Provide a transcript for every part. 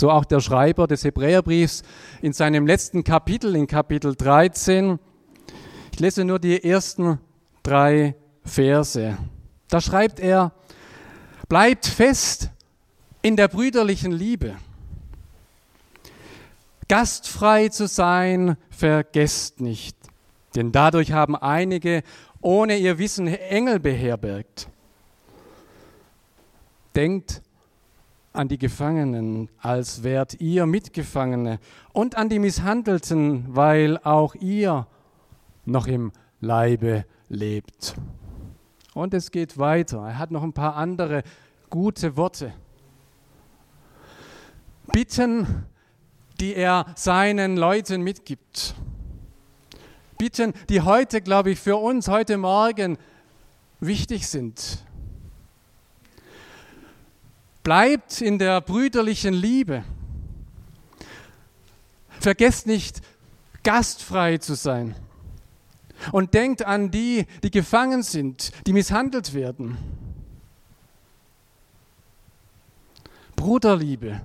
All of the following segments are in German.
So auch der Schreiber des Hebräerbriefs in seinem letzten Kapitel, in Kapitel 13. Ich lese nur die ersten drei Verse. Da schreibt er, bleibt fest in der brüderlichen Liebe. Gastfrei zu sein, vergesst nicht, denn dadurch haben einige ohne ihr Wissen Engel beherbergt. Denkt an die Gefangenen, als wärt ihr Mitgefangene, und an die Misshandelten, weil auch ihr noch im Leibe lebt. Und es geht weiter. Er hat noch ein paar andere gute Worte. Bitten, die er seinen Leuten mitgibt. Bitten, die heute, glaube ich, für uns heute Morgen wichtig sind. Bleibt in der brüderlichen Liebe. Vergesst nicht, gastfrei zu sein. Und denkt an die, die gefangen sind, die misshandelt werden. Bruderliebe,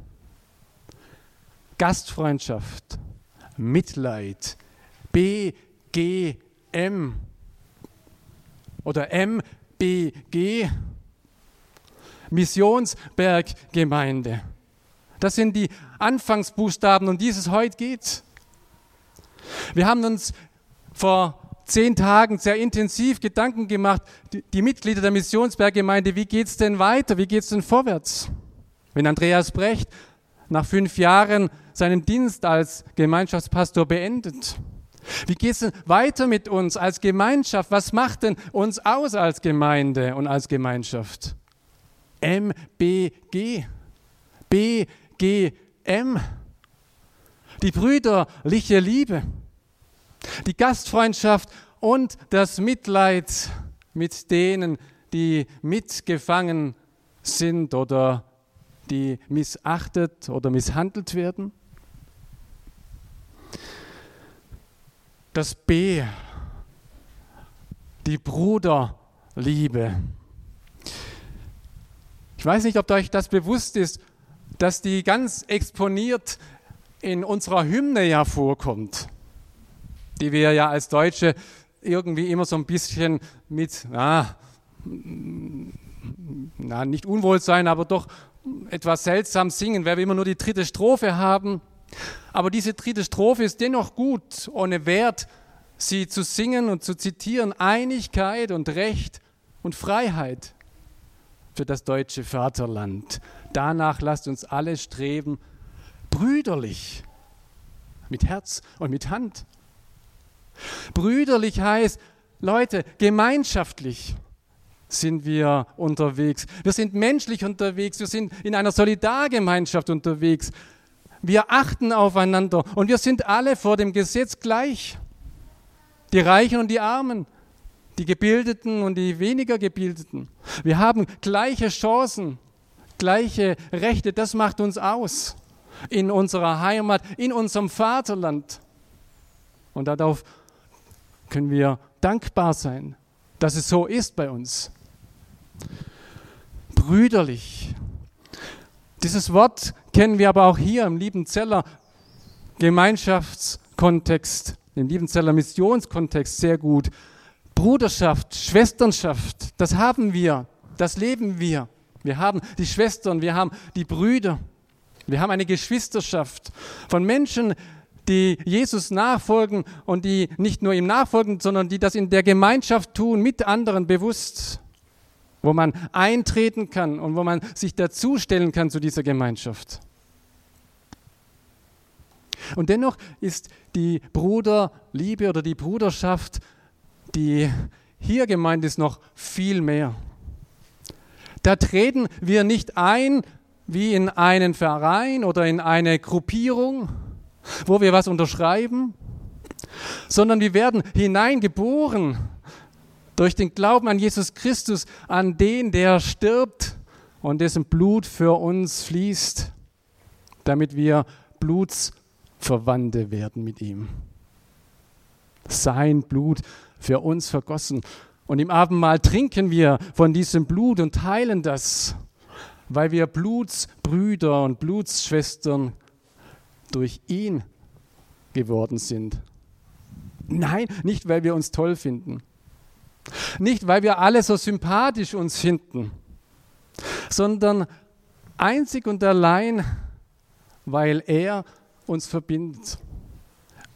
Gastfreundschaft, Mitleid, BGM oder MBG Missionsberggemeinde. Das sind die Anfangsbuchstaben, um die es heute geht. Wir haben uns vor zehn Tagen sehr intensiv Gedanken gemacht, die, Mitglieder der Missionsberggemeinde, wie geht es denn weiter, wie geht es denn vorwärts? Wenn Andreas Brecht nach fünf Jahren seinen Dienst als Gemeinschaftspastor beendet, wie geht es denn weiter mit uns als Gemeinschaft? Was macht denn uns aus als Gemeinde und als Gemeinschaft? MBG, BGM, die brüderliche Liebe, die Gastfreundschaft und das Mitleid mit denen, die mitgefangen sind oder die missachtet oder misshandelt werden. Das B, die Bruderliebe. Ich weiß nicht, ob euch das bewusst ist, dass die ganz exponiert in unserer Hymne ja vorkommt, die wir ja als Deutsche irgendwie immer so ein bisschen mit, na, na nicht Unwohlsein, aber doch etwas seltsam singen, weil wir immer nur die dritte Strophe haben. Aber diese dritte Strophe ist dennoch gut, ohne Wert, sie zu singen und zu zitieren. Einigkeit und Recht und Freiheit für das deutsche Vaterland. Danach lasst uns alle streben, brüderlich, mit Herz und mit Hand. Brüderlich heißt, Leute, gemeinschaftlich sind wir unterwegs. Wir sind menschlich unterwegs, wir sind in einer Solidargemeinschaft unterwegs. Wir achten aufeinander und wir sind alle vor dem Gesetz gleich. Die Reichen und die Armen, die Gebildeten und die weniger Gebildeten. Wir haben gleiche Chancen, gleiche Rechte. Das macht uns aus in unserer Heimat, in unserem Vaterland. Und darauf können wir dankbar sein, dass es so ist bei uns. Brüderlich. Dieses Wort kennen wir aber auch hier im Liebenzeller Gemeinschaftskontext, im Liebenzeller Missionskontext sehr gut. Bruderschaft, Schwesternschaft, das haben wir, das leben wir. Wir haben die Schwestern, wir haben die Brüder, wir haben eine Geschwisterschaft von Menschen, die Jesus nachfolgen und die nicht nur ihm nachfolgen, sondern die das in der Gemeinschaft tun, mit anderen bewusst, wo man eintreten kann und wo man sich dazustellen kann zu dieser Gemeinschaft. Und dennoch ist die Bruderliebe oder die Bruderschaft die hier gemeint ist, noch viel mehr. Da treten wir nicht ein wie in einen Verein oder in eine Gruppierung, wo wir was unterschreiben, sondern wir werden hineingeboren durch den Glauben an Jesus Christus, an den, der stirbt und dessen Blut für uns fließt, damit wir Blutsverwandte werden mit ihm. Sein Blut für uns vergossen. Und im Abendmahl trinken wir von diesem Blut und teilen das, weil wir Blutsbrüder und Blutsschwestern durch ihn geworden sind. Nein, nicht weil wir uns toll finden. Nicht weil wir alle so sympathisch uns finden, sondern einzig und allein, weil er uns verbindet.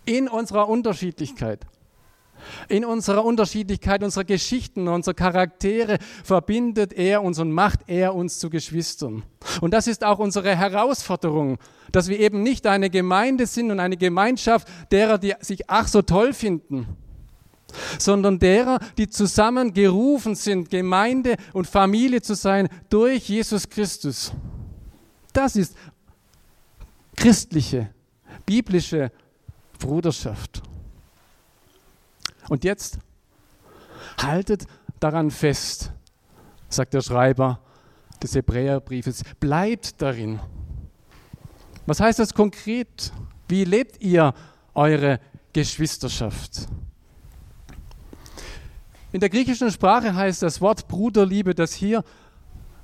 In unserer Unterschiedlichkeit. In unserer Unterschiedlichkeit unserer Geschichten, unserer Charaktere verbindet er uns und macht er uns zu Geschwistern. Und das ist auch unsere Herausforderung, dass wir eben nicht eine Gemeinde sind und eine Gemeinschaft derer, die sich ach so toll finden, sondern derer, die zusammen gerufen sind, Gemeinde und Familie zu sein durch Jesus Christus. Das ist christliche, biblische Bruderschaft. Und jetzt haltet daran fest, sagt der Schreiber des Hebräerbriefes, bleibt darin. Was heißt das konkret? Wie lebt ihr eure Geschwisterschaft? In der griechischen Sprache heißt das Wort Bruderliebe, das hier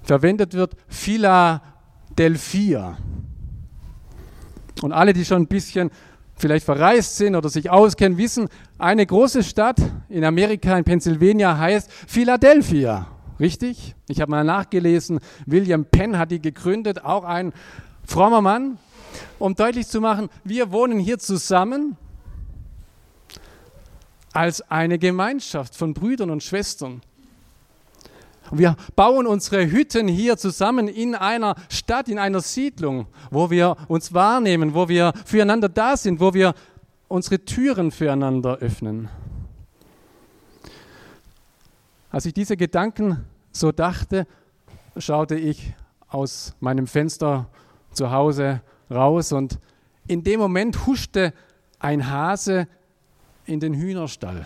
verwendet wird, Philadelphia. Und alle, die schon ein bisschen vielleicht verreist sind oder sich auskennen, wissen, eine große Stadt in Amerika, in Pennsylvania, heißt Philadelphia. Richtig? Ich habe mal nachgelesen, William Penn hat die gegründet, auch ein frommer Mann, um deutlich zu machen, wir wohnen hier zusammen als eine Gemeinschaft von Brüdern und Schwestern. Und wir bauen unsere Hütten hier zusammen in einer Stadt, in einer Siedlung, wo wir uns wahrnehmen, wo wir füreinander da sind, wo wir unsere Türen füreinander öffnen. Als ich diese Gedanken so dachte, schaute ich aus meinem Fenster zu Hause raus und in dem Moment huschte ein Hase in den Hühnerstall.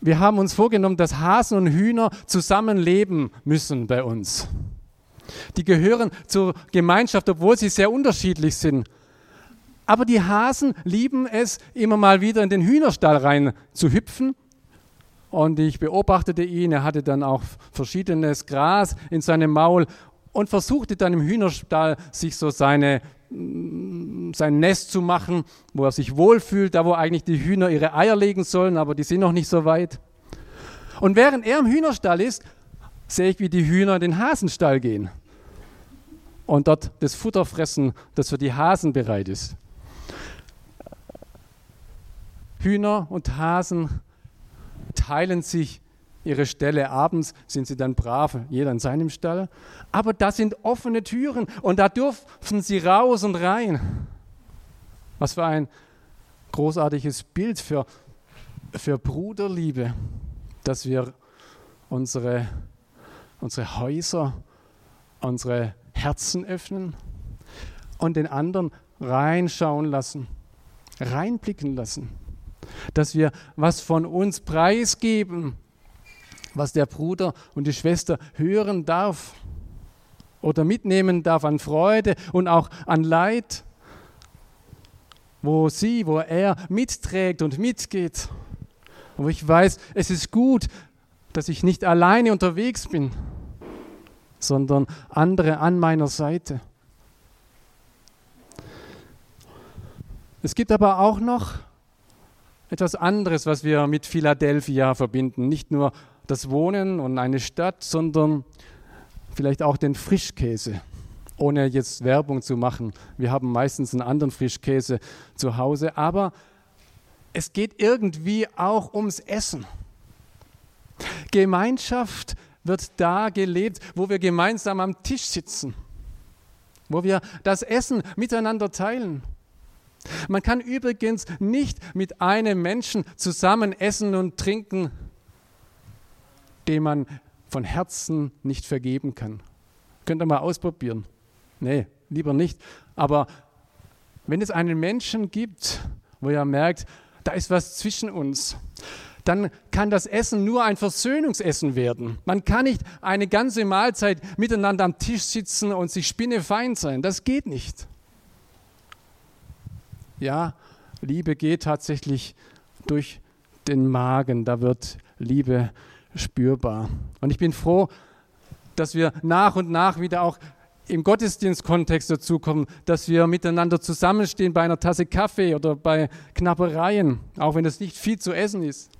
Wir haben uns vorgenommen, dass Hasen und Hühner zusammenleben müssen bei uns. Die gehören zur Gemeinschaft, obwohl sie sehr unterschiedlich sind. Aber die Hasen lieben es, immer mal wieder in den Hühnerstall rein zu hüpfen. Und ich beobachtete ihn, er hatte dann auch verschiedenes Gras in seinem Maul und versuchte dann im Hühnerstall sich so seine sein Nest zu machen, wo er sich wohlfühlt, da wo eigentlich die Hühner ihre Eier legen sollen, aber die sind noch nicht so weit. Und während er im Hühnerstall ist, sehe ich, wie die Hühner in den Hasenstall gehen und dort das Futter fressen, das für die Hasen bereit ist. Hühner und Hasen teilen sich ihre Ställe. Abends sind sie dann brav, jeder in seinem Stall. Aber da sind offene Türen und da dürfen sie raus und rein. Was für ein großartiges Bild für, für Bruderliebe, dass wir unsere, unsere Häuser, unsere Herzen öffnen und den anderen reinschauen lassen, reinblicken lassen. Dass wir was von uns preisgeben, was der Bruder und die Schwester hören darf oder mitnehmen darf an Freude und auch an Leid, wo sie, wo er mitträgt und mitgeht. Wo ich weiß, es ist gut, dass ich nicht alleine unterwegs bin, sondern andere an meiner Seite. Es gibt aber auch noch etwas anderes, was wir mit Philadelphia verbinden. Nicht nur das Wohnen und eine Stadt, sondern vielleicht auch den Frischkäse, ohne jetzt Werbung zu machen. Wir haben meistens einen anderen Frischkäse zu Hause, aber es geht irgendwie auch ums Essen. Gemeinschaft wird da gelebt, wo wir gemeinsam am Tisch sitzen, wo wir das Essen miteinander teilen. Man kann übrigens nicht mit einem Menschen zusammen essen und trinken, dem man von Herzen nicht vergeben kann. Könnt ihr mal ausprobieren. Nee, lieber nicht. Aber wenn es einen Menschen gibt, wo ihr merkt, da ist was zwischen uns, dann kann das Essen nur ein Versöhnungsessen werden. Man kann nicht eine ganze Mahlzeit miteinander am Tisch sitzen und sich spinnefeind sein. Das geht nicht. Ja, Liebe geht tatsächlich durch den Magen. Da wird Liebe spürbar. Und ich bin froh, dass wir nach und nach wieder auch im Gottesdienstkontext dazu kommen, dass wir miteinander zusammenstehen bei einer Tasse Kaffee oder bei Knappereien, auch wenn es nicht viel zu essen ist.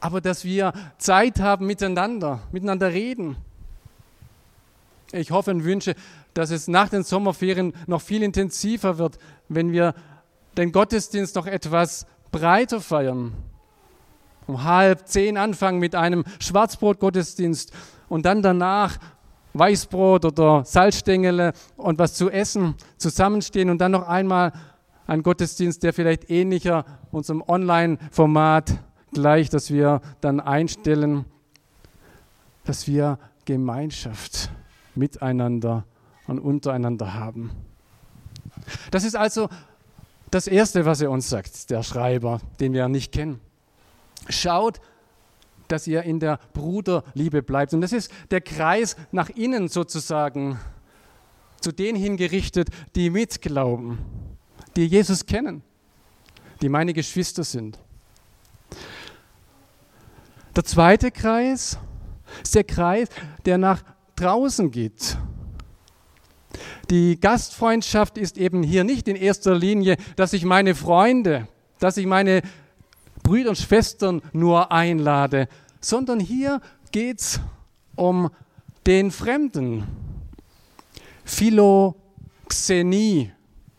Aber dass wir Zeit haben miteinander, miteinander reden. Ich hoffe und wünsche, dass es nach den Sommerferien noch viel intensiver wird, wenn wir den Gottesdienst noch etwas breiter feiern. Um halb zehn anfangen mit einem Schwarzbrot-Gottesdienst und dann danach Weißbrot oder Salzstängele und was zu essen zusammenstehen und dann noch einmal ein Gottesdienst, der vielleicht ähnlicher unserem Online-Format gleich, dass wir dann einstellen, dass wir Gemeinschaft miteinander und untereinander haben. Das ist also das Erste, was er uns sagt, der Schreiber, den wir nicht kennen. Schaut, dass ihr in der Bruderliebe bleibt. Und das ist der Kreis nach innen sozusagen, zu denen hingerichtet, die mitglauben, die Jesus kennen, die meine Geschwister sind. Der zweite Kreis ist der Kreis, der nach draußen geht. Die Gastfreundschaft ist eben hier nicht in erster Linie, dass ich meine Freunde, dass ich meine Brüder und Schwestern nur einlade, sondern hier geht es um den Fremden. Philoxenie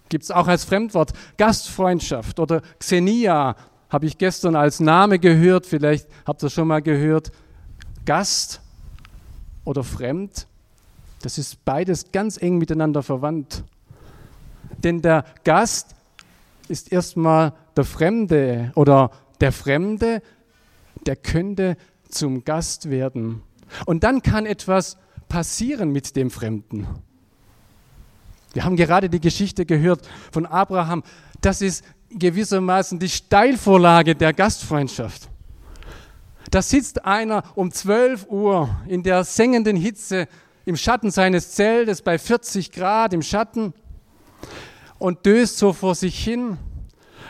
gibt es auch als Fremdwort. Gastfreundschaft oder Xenia habe ich gestern als Name gehört, vielleicht habt ihr schon mal gehört. Gast oder fremd, das ist beides ganz eng miteinander verwandt. Denn der Gast ist erstmal der Fremde oder der Fremde, der könnte zum Gast werden. Und dann kann etwas passieren mit dem Fremden. Wir haben gerade die Geschichte gehört von Abraham. Das ist gewissermaßen die Steilvorlage der Gastfreundschaft. Da sitzt einer um 12 Uhr in der sengenden Hitze im Schatten seines Zeltes bei 40 Grad im Schatten und döst so vor sich hin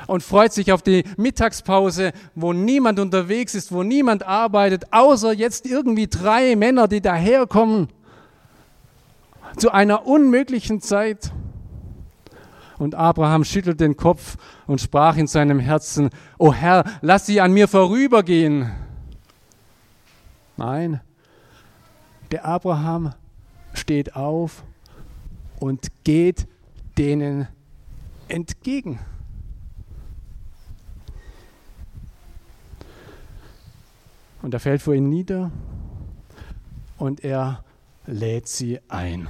und freut sich auf die Mittagspause, wo niemand unterwegs ist, wo niemand arbeitet, außer jetzt irgendwie drei Männer, die daherkommen zu einer unmöglichen Zeit. Und Abraham schüttelt den Kopf und sprach in seinem Herzen, O Herr, lass sie an mir vorübergehen. Nein, der Abraham steht auf und geht denen entgegen. Und er fällt vor ihnen nieder und er lädt sie ein.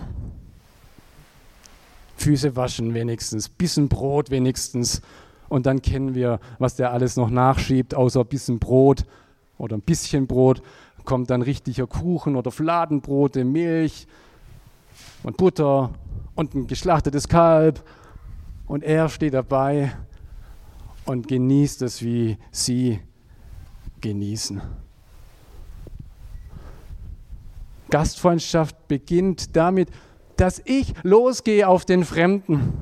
Füße waschen wenigstens, bisschen Brot wenigstens. Und dann kennen wir, was der alles noch nachschiebt, außer bisschen Brot oder ein bisschen Brot, kommt dann richtiger Kuchen oder Fladenbrote, Milch und Butter und ein geschlachtetes Kalb. Und er steht dabei und genießt es, wie sie genießen. Gastfreundschaft beginnt damit, dass ich losgehe auf den Fremden.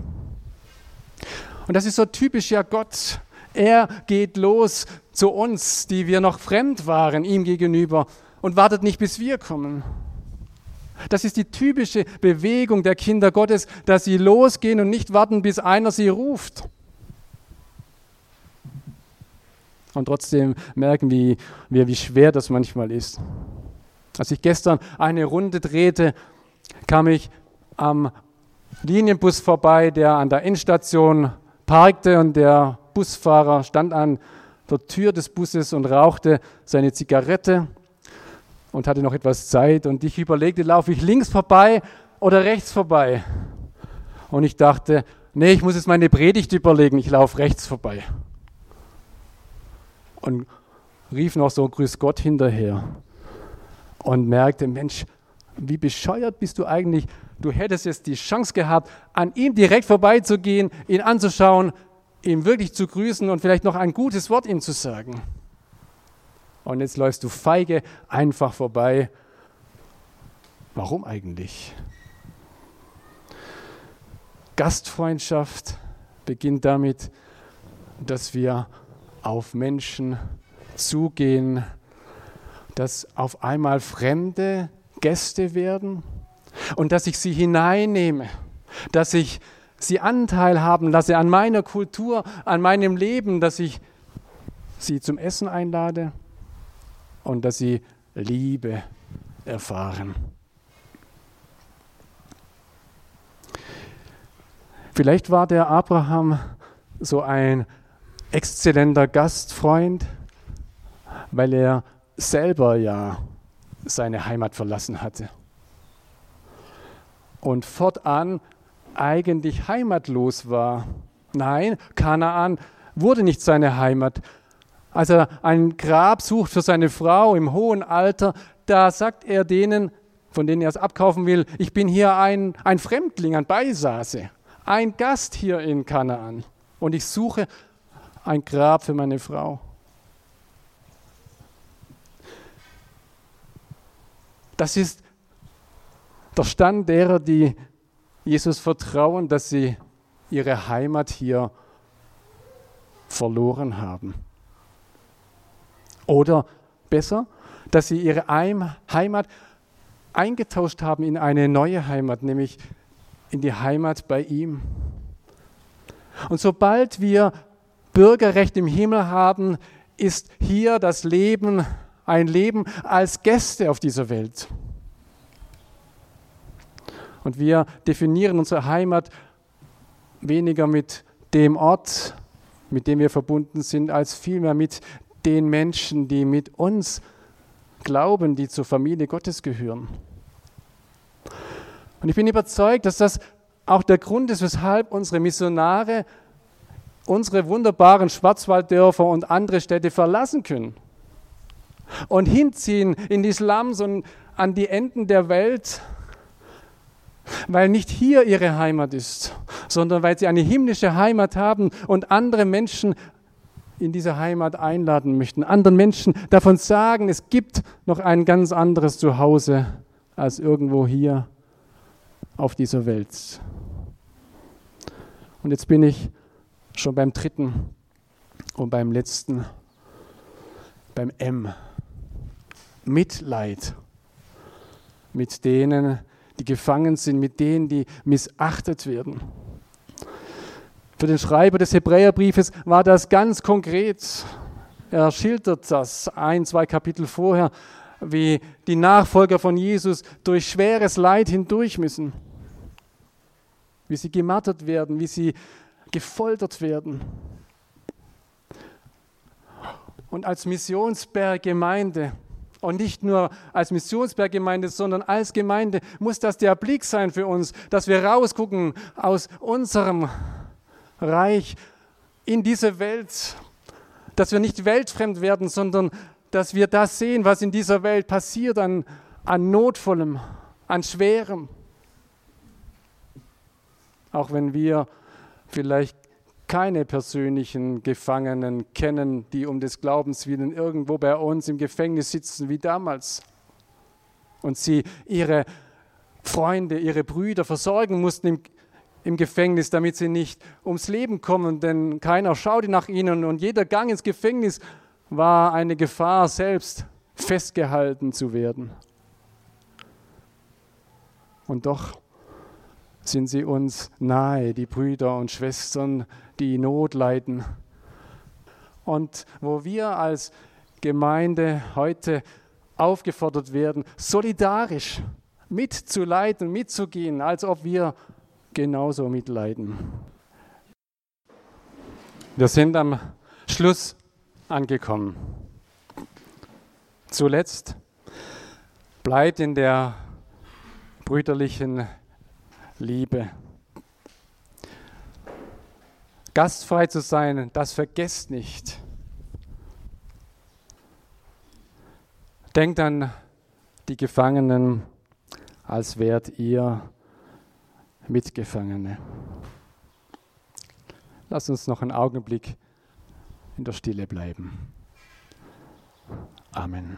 Und das ist so typisch ja Gott. Er geht los zu uns, die wir noch fremd waren, ihm gegenüber, und wartet nicht, bis wir kommen. Das ist die typische Bewegung der Kinder Gottes, dass sie losgehen und nicht warten, bis einer sie ruft. Und trotzdem merken wir, wie schwer das manchmal ist. Als ich gestern eine Runde drehte, kam ich am Linienbus vorbei, der an der Endstation parkte und der Busfahrer stand an der Tür des Busses und rauchte seine Zigarette und hatte noch etwas Zeit und ich überlegte, laufe ich links vorbei oder rechts vorbei? Und ich dachte, nee, ich muss jetzt meine Predigt überlegen, ich laufe rechts vorbei. Und rief noch so Grüß Gott hinterher und merkte, Mensch, wie bescheuert bist du eigentlich? Du hättest jetzt die Chance gehabt, an ihm direkt vorbeizugehen, ihn anzuschauen, ihn wirklich zu grüßen und vielleicht noch ein gutes Wort ihm zu sagen. Und jetzt läufst du feige einfach vorbei. Warum eigentlich? Gastfreundschaft beginnt damit, dass wir auf Menschen zugehen, dass auf einmal Fremde Gäste werden und dass ich sie hineinnehme, dass ich sie Anteil haben lasse an meiner Kultur, an meinem Leben, dass ich sie zum Essen einlade und dass sie Liebe erfahren. Vielleicht war der Abraham so ein exzellenter Gastfreund, weil er selber ja seine Heimat verlassen hatte und fortan eigentlich heimatlos war. Nein, Kanaan wurde nicht seine Heimat. Als er ein Grab sucht für seine Frau im hohen Alter, da sagt er denen, von denen er es abkaufen will, ich bin hier ein, ein Fremdling, ein Beisase, ein Gast hier in Kanaan und ich suche ein Grab für meine Frau. Das ist der Stand derer, die Jesus vertrauen, dass sie ihre Heimat hier verloren haben. Oder besser, dass sie ihre Heimat eingetauscht haben in eine neue Heimat, nämlich in die Heimat bei ihm. Und sobald wir Bürgerrecht im Himmel haben, ist hier das Leben ein Leben als Gäste auf dieser Welt. Und wir definieren unsere Heimat weniger mit dem Ort, mit dem wir verbunden sind, als vielmehr mit den Menschen, die mit uns glauben, die zur Familie Gottes gehören. Und ich bin überzeugt, dass das auch der Grund ist, weshalb unsere Missionare unsere wunderbaren Schwarzwalddörfer und andere Städte verlassen können und hinziehen in die Slums und an die Enden der Welt, weil nicht hier ihre Heimat ist, sondern weil sie eine himmlische Heimat haben und andere Menschen in diese Heimat einladen möchten, anderen Menschen davon sagen, es gibt noch ein ganz anderes Zuhause als irgendwo hier auf dieser Welt. Und jetzt bin ich schon beim dritten und beim letzten, beim M. Mitleid mit denen, die gefangen sind, mit denen, die missachtet werden. Für den Schreiber des Hebräerbriefes war das ganz konkret. Er schildert das ein, zwei Kapitel vorher, wie die Nachfolger von Jesus durch schweres Leid hindurch müssen, wie sie gemartert werden, wie sie gefoltert werden. Und als Missionsberggemeinde und nicht nur als Missionsberggemeinde, sondern als Gemeinde muss das der Blick sein für uns, dass wir rausgucken aus unserem Reich in diese Welt, dass wir nicht weltfremd werden, sondern dass wir das sehen, was in dieser Welt passiert an, an Notvollem, an Schwerem. Auch wenn wir vielleicht keine persönlichen Gefangenen kennen, die um des Glaubens willen irgendwo bei uns im Gefängnis sitzen wie damals und sie ihre Freunde, ihre Brüder versorgen mussten im, im Gefängnis, damit sie nicht ums Leben kommen, denn keiner schaute nach ihnen und jeder Gang ins Gefängnis war eine Gefahr, selbst festgehalten zu werden. Und doch sind sie uns nahe, die Brüder und Schwestern, die Not leiden. Und wo wir als Gemeinde heute aufgefordert werden, solidarisch mitzuleiden, mitzugehen, als ob wir genauso mitleiden. Wir sind am Schluss angekommen. Zuletzt bleibt in der brüderlichen Liebe. Gastfrei zu sein, das vergesst nicht. Denkt an die Gefangenen, als wärt ihr Mitgefangene. Lass uns noch einen Augenblick in der Stille bleiben. Amen.